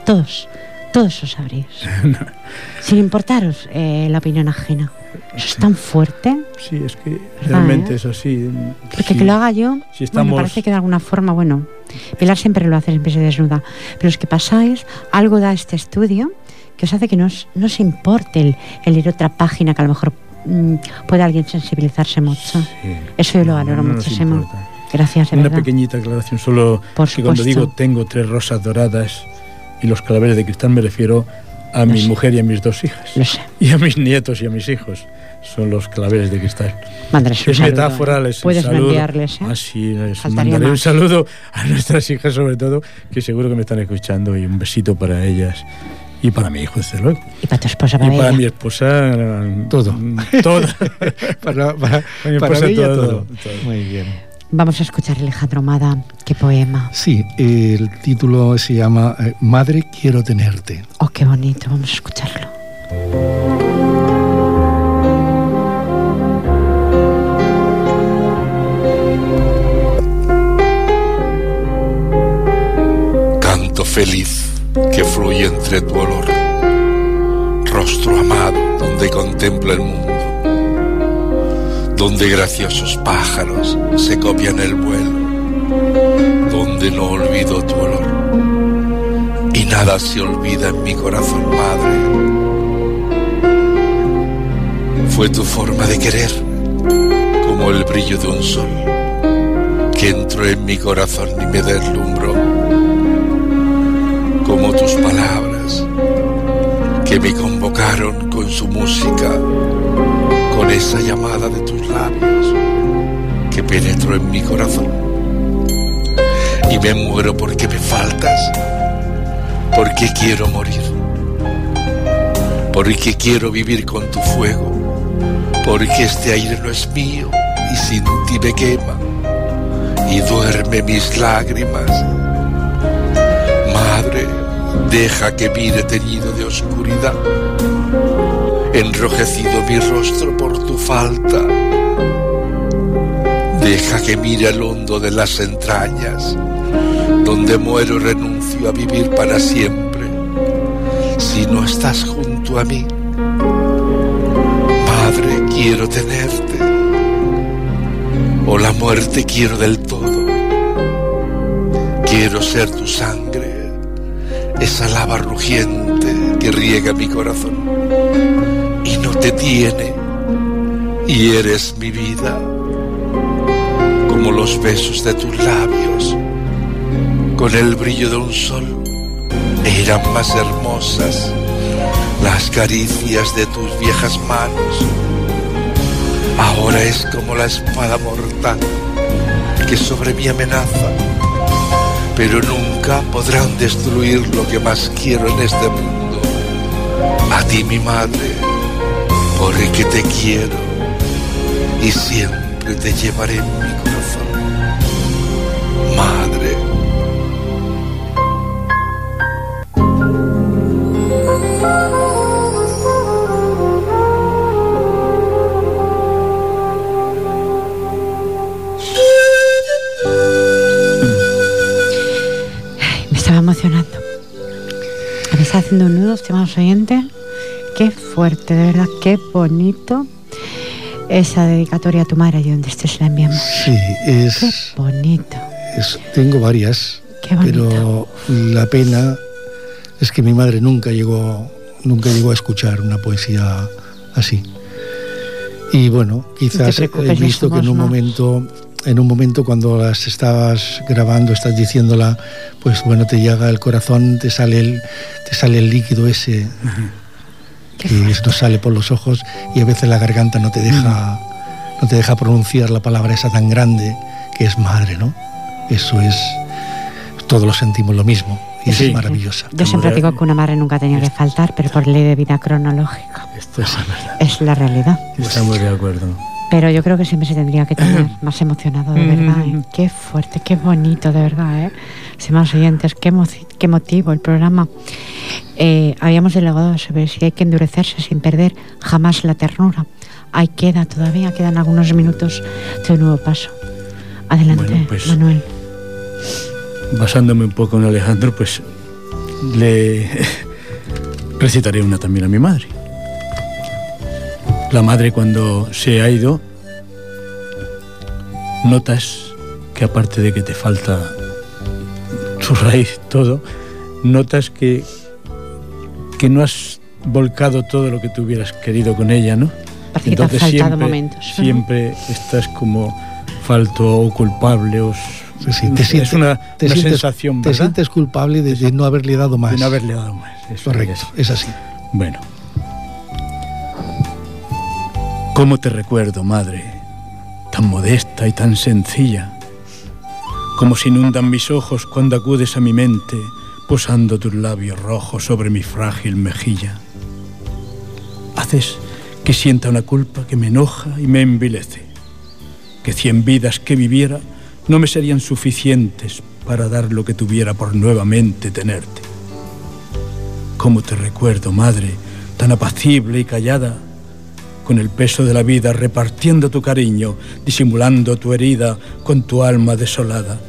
Speaker 1: todos, todos os sabréis. Sin importaros eh, la opinión ajena. Eso es tan fuerte.
Speaker 2: Sí, es que realmente es así.
Speaker 1: Porque que lo haga yo, me parece que de alguna forma, bueno, Pilar siempre lo hace, siempre se desnuda. Pero es que pasáis, algo da este estudio que os hace que no os, no os importe el, el leer otra página que a lo mejor mm, puede alguien sensibilizarse mucho. Eso yo lo valoro muchísimo. Gracias,
Speaker 2: Una pequeñita aclaración, solo que cuando digo tengo tres rosas doradas y los claveles de cristal me refiero a mi mujer y a mis dos hijas. Y a mis nietos y a mis hijos. Son los claveles de cristal.
Speaker 1: es
Speaker 2: metáfora, les
Speaker 1: Puedes
Speaker 2: saludo.
Speaker 1: enviarles, ¿eh?
Speaker 2: Así, les mandaré un saludo a nuestras hijas sobre todo, que seguro que me están escuchando y un besito para ellas. Y para mi hijo, desde luego.
Speaker 1: Y para tu esposa, para
Speaker 2: Y para mi esposa,
Speaker 3: todo.
Speaker 2: Todo.
Speaker 3: para, para, mi esposa, todo. Muy bien.
Speaker 1: Vamos a escuchar Alejandro Mada, qué poema.
Speaker 3: Sí, el título se llama eh, Madre quiero tenerte.
Speaker 1: Oh, qué bonito, vamos a escucharlo.
Speaker 4: Canto feliz que fluye entre tu olor, rostro amado donde contempla el mundo donde graciosos pájaros se copian el vuelo, donde no olvido tu olor y nada se olvida en mi corazón, madre. Fue tu forma de querer, como el brillo de un sol, que entró en mi corazón y me deslumbró, como tus palabras, que me convocaron con su música con esa llamada de tus labios que penetró en mi corazón. Y me muero porque me faltas, porque quiero morir, porque quiero vivir con tu fuego, porque este aire no es mío y sin ti me quema y duerme mis lágrimas. Madre, deja que mire teñido de oscuridad enrojecido mi rostro por tu falta. Deja que mire el hondo de las entrañas, donde muero renuncio a vivir para siempre, si no estás junto a mí. Madre, quiero tenerte, o la muerte quiero del todo. Quiero ser tu sangre esa lava rugiente que riega mi corazón te tiene y eres mi vida como los besos de tus labios con el brillo de un sol eran más hermosas las caricias de tus viejas manos ahora es como la espada mortal que sobre mí amenaza pero nunca podrán destruir lo que más quiero en este mundo. A ti, mi madre, porque te quiero y siempre te llevaré en mi corazón. Madre.
Speaker 1: emocionando. Me está haciendo un nudo, estimados oyentes. Qué fuerte, de verdad, qué bonito. Esa dedicatoria a tu madre, y donde estés la enviamos.
Speaker 3: Sí, es.
Speaker 1: Qué bonito.
Speaker 3: tengo varias.
Speaker 1: Qué
Speaker 3: pero la pena es que mi madre nunca llegó, nunca llegó a escuchar una poesía así. Y bueno, quizás he visto que en un momento en un momento cuando las estabas grabando, estás diciéndola, pues bueno, te llega el corazón, te sale el, te sale el líquido ese que esto sale por los ojos y a veces la garganta no te deja, no te deja pronunciar la palabra esa tan grande que es madre, ¿no? Eso es, todos lo sentimos lo mismo y es maravillosa.
Speaker 1: Yo siempre digo que una madre nunca tenía que faltar, pero por ley de vida cronológica.
Speaker 2: Esto es,
Speaker 1: es la realidad.
Speaker 2: Estamos de acuerdo.
Speaker 1: Pero yo creo que siempre se tendría que tener más emocionado, de verdad. ¿eh? Qué fuerte, qué bonito, de verdad. ¿eh? más oyentes, qué, qué motivo el programa. Eh, habíamos delegado sobre si hay que endurecerse sin perder jamás la ternura. Ahí queda todavía, quedan algunos minutos de un nuevo paso. Adelante, pues, Manuel.
Speaker 2: Basándome un poco en Alejandro, pues le recitaré una también a mi madre. La madre cuando se ha ido, notas que aparte de que te falta su raíz, todo, notas que, que no has volcado todo lo que tú hubieras querido con ella, ¿no?
Speaker 1: Entonces siempre, momentos,
Speaker 2: siempre estás como falto o culpable o
Speaker 3: es una, sensación, Te sientes culpable de, no haberle dado más.
Speaker 2: De no haberle dado más.
Speaker 3: Correcto, es así.
Speaker 2: Bueno, ¿Cómo te recuerdo, madre? Tan modesta y tan sencilla. Como se inundan mis ojos cuando acudes a mi mente, posando tus labios rojos sobre mi frágil mejilla. Haces que sienta una culpa que me enoja y me envilece. Que cien vidas que viviera no me serían suficientes para dar lo que tuviera por nuevamente tenerte. ¿Cómo te recuerdo, madre, tan apacible y callada? con el peso de la vida repartiendo tu cariño, disimulando tu herida con tu alma desolada.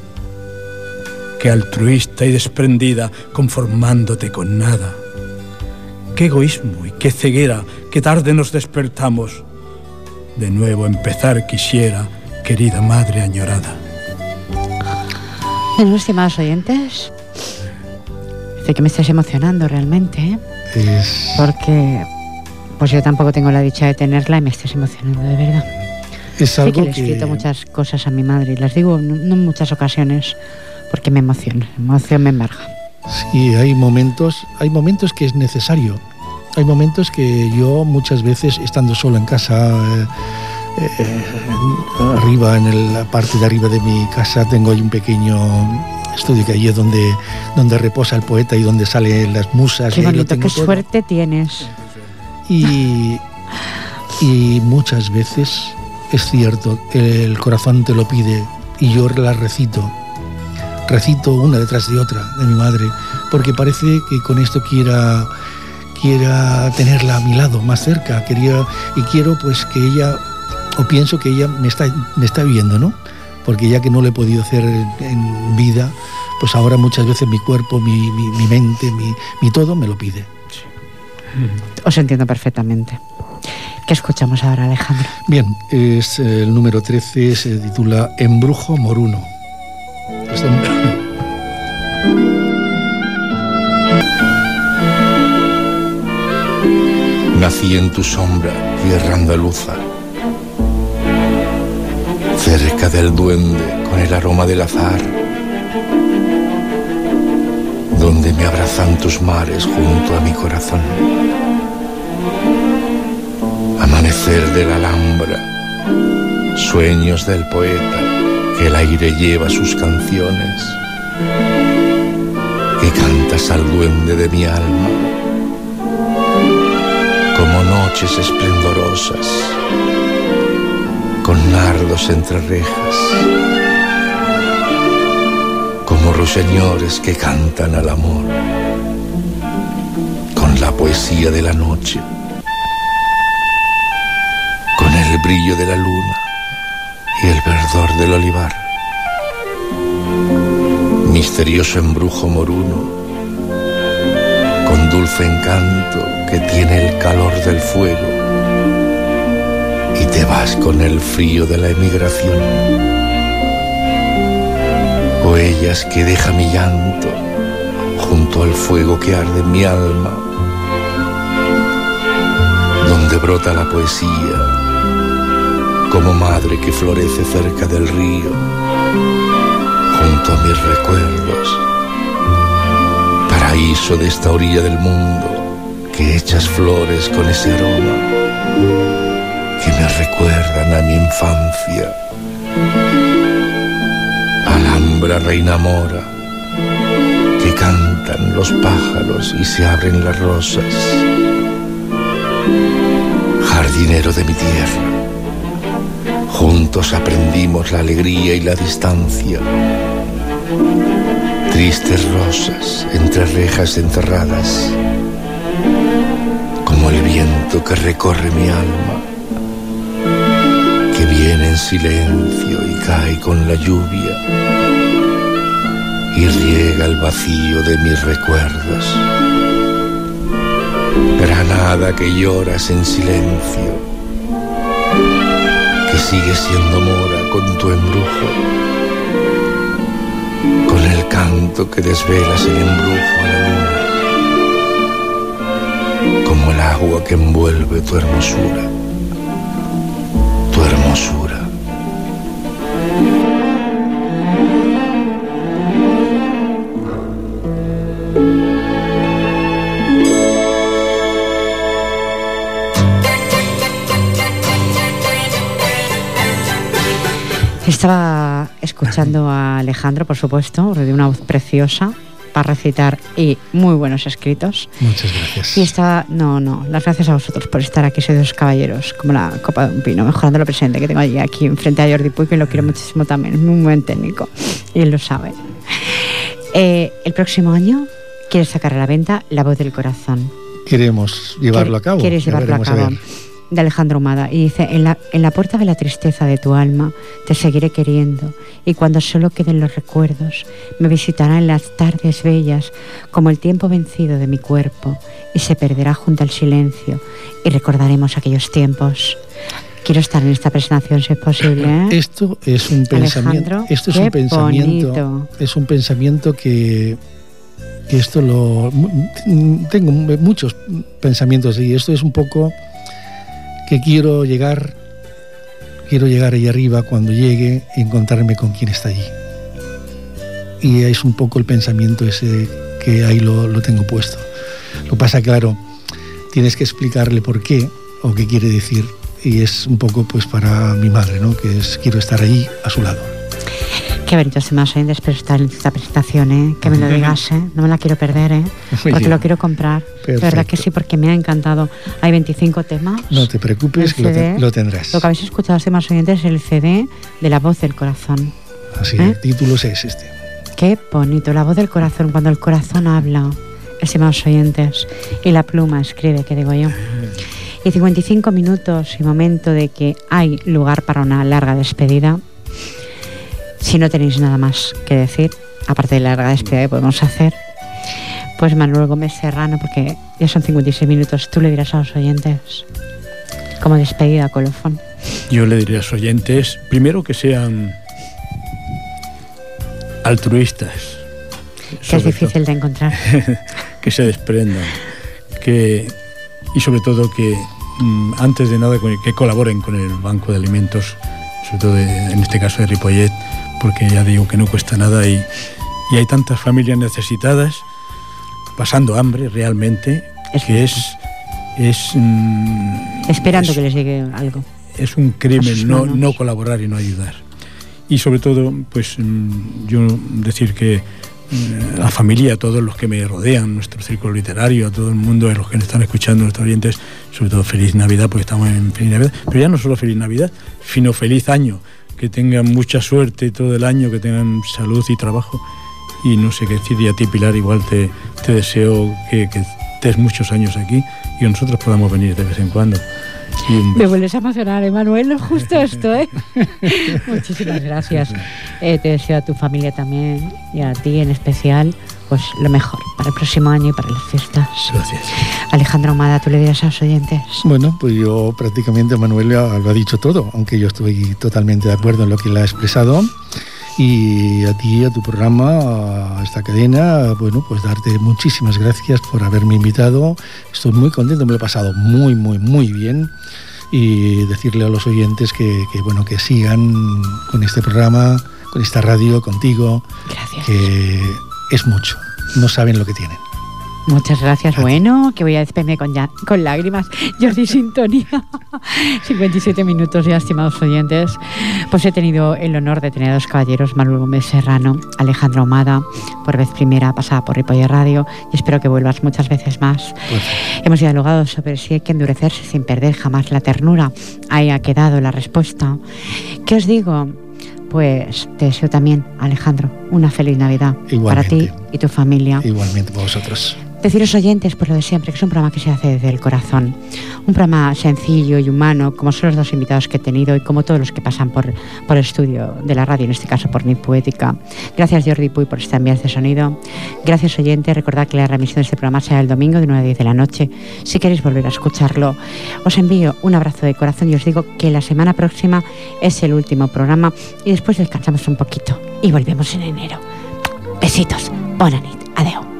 Speaker 2: Qué altruista y desprendida, conformándote con nada. Qué egoísmo y qué ceguera, qué tarde nos despertamos. De nuevo empezar quisiera, querida madre añorada.
Speaker 1: Bueno, estimados oyentes, sé que me estás emocionando realmente, ¿eh? Porque pues yo tampoco tengo la dicha de tenerla y me estás emocionando, de verdad.
Speaker 3: Es algo
Speaker 1: que le he escrito muchas cosas a mi madre y las digo no, en muchas ocasiones porque me emociona, la emoción me embarga.
Speaker 3: Sí, hay momentos, hay momentos que es necesario. Hay momentos que yo muchas veces estando solo en casa, eh, eh, arriba, en la parte de arriba de mi casa, tengo ahí un pequeño estudio que allí es donde, donde reposa el poeta y donde salen las musas.
Speaker 1: Qué bonito, qué suerte tienes.
Speaker 3: Y, y muchas veces es cierto, el corazón te lo pide y yo la recito. Recito una detrás de otra de mi madre, porque parece que con esto quiera quiera tenerla a mi lado, más cerca, quería y quiero pues que ella o pienso que ella me está me está viendo, ¿no? Porque ya que no lo he podido hacer en, vida, pues ahora muchas veces mi cuerpo, mi, mi, mente, mi, mi todo me lo pide.
Speaker 1: Os entiendo perfectamente. ¿Qué escuchamos ahora, Alejandro?
Speaker 3: Bien, es el número 13, se titula Embrujo Moruno.
Speaker 4: Nací en tu sombra, tierra andaluza, cerca del duende con el aroma del azar, donde me abrazan tus mares junto a mi corazón. Amanecer de la Alhambra, sueños del poeta, el aire lleva sus canciones, que cantas al duende de mi alma como noches esplendorosas, con nardos entre rejas, como ruiseñores que cantan al amor, con la poesía de la noche, con el brillo de la luna y el verdor del olivar. Misterioso embrujo moruno, con dulce encanto que tiene el calor del fuego y te vas con el frío de la emigración. Huellas que deja mi llanto junto al fuego que arde en mi alma, donde brota la poesía como madre que florece cerca del río, junto a mis recuerdos, paraíso de esta orilla del mundo que echas flores con ese aroma que me recuerdan a mi infancia. Alhambra reina mora, que cantan los pájaros y se abren las rosas. Jardinero de mi tierra, juntos aprendimos la alegría y la distancia. Tristes rosas entre rejas enterradas como el viento que recorre mi alma, que viene en silencio y cae con la lluvia y riega el vacío de mis recuerdos. Granada que lloras en silencio, que sigue siendo mora con tu embrujo, con el canto que desvelas el embrujo a la luna como el agua que envuelve tu hermosura,
Speaker 1: Estaba escuchando a Alejandro, por supuesto, de una voz preciosa, para recitar y muy buenos escritos.
Speaker 3: Muchas gracias.
Speaker 1: Y está, no, no, las gracias a vosotros por estar aquí, sois dos caballeros, como la copa de un pino, mejorando lo presente que tengo allí aquí enfrente a Jordi Puy, que lo quiero muchísimo también, es muy buen técnico y él lo sabe. Eh, el próximo año quieres sacar a la venta La voz del corazón.
Speaker 3: Queremos llevarlo a cabo.
Speaker 1: Quieres llevarlo a cabo de Alejandro Humada y dice, en la, en la puerta de la tristeza de tu alma te seguiré queriendo y cuando solo queden los recuerdos me visitarán las tardes bellas como el tiempo vencido de mi cuerpo y se perderá junto al silencio y recordaremos aquellos tiempos. Quiero estar en esta presentación si es posible. ¿eh?
Speaker 3: Esto es un pensamiento. Esto es un pensamiento. Es un pensamiento que, que esto lo tengo muchos pensamientos y esto es un poco que quiero llegar, quiero llegar ahí arriba cuando llegue y encontrarme con quien está allí. Y es un poco el pensamiento ese que ahí lo, lo tengo puesto. Lo pasa, claro, tienes que explicarle por qué o qué quiere decir. Y es un poco pues para mi madre, ¿no? Que es quiero estar allí a su lado.
Speaker 1: Qué bonito se me en estar en esta presentación, ¿eh? que me lo digas, ¿eh? no me la quiero perder, ¿eh? porque lo quiero comprar. De verdad que sí, porque me ha encantado. Hay 25 temas.
Speaker 3: No te preocupes, que lo, tendrás.
Speaker 1: Lo que habéis escuchado, más oyentes, es el CD de La Voz del Corazón.
Speaker 3: Así, ¿Eh? el título es este.
Speaker 1: Qué bonito, La Voz del Corazón, cuando el corazón habla, estimados oyentes, y la pluma escribe, que digo yo. Y 55 minutos y momento de que hay lugar para una larga despedida si no tenéis nada más que decir, aparte de la larga despedida que podemos hacer, pues Manuel Gómez Serrano, porque ya son 56 minutos, tú le dirás a los oyentes, como despedida, colofón.
Speaker 2: Yo le diría a los oyentes, primero que sean altruistas.
Speaker 1: Que es difícil de encontrar.
Speaker 2: que se desprendan, que y sobre todo que mm, antes de nada que colaboren con el Banco de Alimentos, sobre todo en este caso de Ripollet, porque ya digo que no cuesta nada y, y hay tantas familias necesitadas pasando hambre realmente, que es... es
Speaker 1: mm, Esperando que les llegue algo.
Speaker 2: Es un crimen no, no colaborar y no ayudar. Y sobre todo, pues mm, yo decir que mm, a la familia, a todos los que me rodean, nuestro círculo literario, a todo el mundo, a los que nos están escuchando, nuestros oyentes, sobre todo feliz Navidad, porque estamos en feliz Navidad, pero ya no solo feliz Navidad, sino feliz año, que tengan mucha suerte todo el año, que tengan salud y trabajo y no sé qué decir, y a ti Pilar igual te, te deseo que, que estés muchos años aquí y nosotros podamos venir de vez en cuando.
Speaker 1: Me vuelves a emocionar, Emanuel, justo esto, ¿eh? Muchísimas gracias. Eh, te deseo a tu familia también y a ti en especial, pues lo mejor para el próximo año y para las fiestas.
Speaker 2: Gracias.
Speaker 1: Alejandro Amada, ¿tú le dirás a los oyentes?
Speaker 3: Bueno, pues yo prácticamente, Manuel lo ha dicho todo, aunque yo estoy totalmente de acuerdo en lo que él ha expresado y a ti, a tu programa, a esta cadena, bueno, pues darte muchísimas gracias por haberme invitado. Estoy muy contento, me lo he pasado muy, muy, muy bien y decirle a los oyentes que, bueno, que sigan con este programa, con esta radio, contigo,
Speaker 1: gracias.
Speaker 3: que es mucho, no saben lo que tienen.
Speaker 1: Muchas gracias. Bueno, que voy a despedirme con, ya, con lágrimas. Jordi Sintonía. 57 minutos ya, estimados oyentes. Pues he tenido el honor de tener a dos caballeros, Manuel Gómez Serrano, Alejandro Omada, por vez primera pasada por Ripoller Radio y espero que vuelvas muchas veces más. Pues Hemos dialogado sobre si hay que endurecerse sin perder jamás la ternura. Ahí ha quedado la respuesta. ¿Qué os digo? Pues te deseo también, Alejandro, una feliz Navidad para ti y tu familia.
Speaker 3: Igualmente para vosotros.
Speaker 1: Deciros oyentes, pues lo de siempre, que es un programa que se hace desde el corazón. Un programa sencillo y humano, como son los dos invitados que he tenido y como todos los que pasan por, por el estudio de la radio, en este caso por mi Poética. Gracias Jordi Puy por este ambiente de sonido. Gracias oyentes, recordad que la remisión de este programa será el domingo de 9 a 10 de la noche. Si queréis volver a escucharlo, os envío un abrazo de corazón y os digo que la semana próxima es el último programa y después descansamos un poquito y volvemos en enero. Besitos, bonanit, adeu.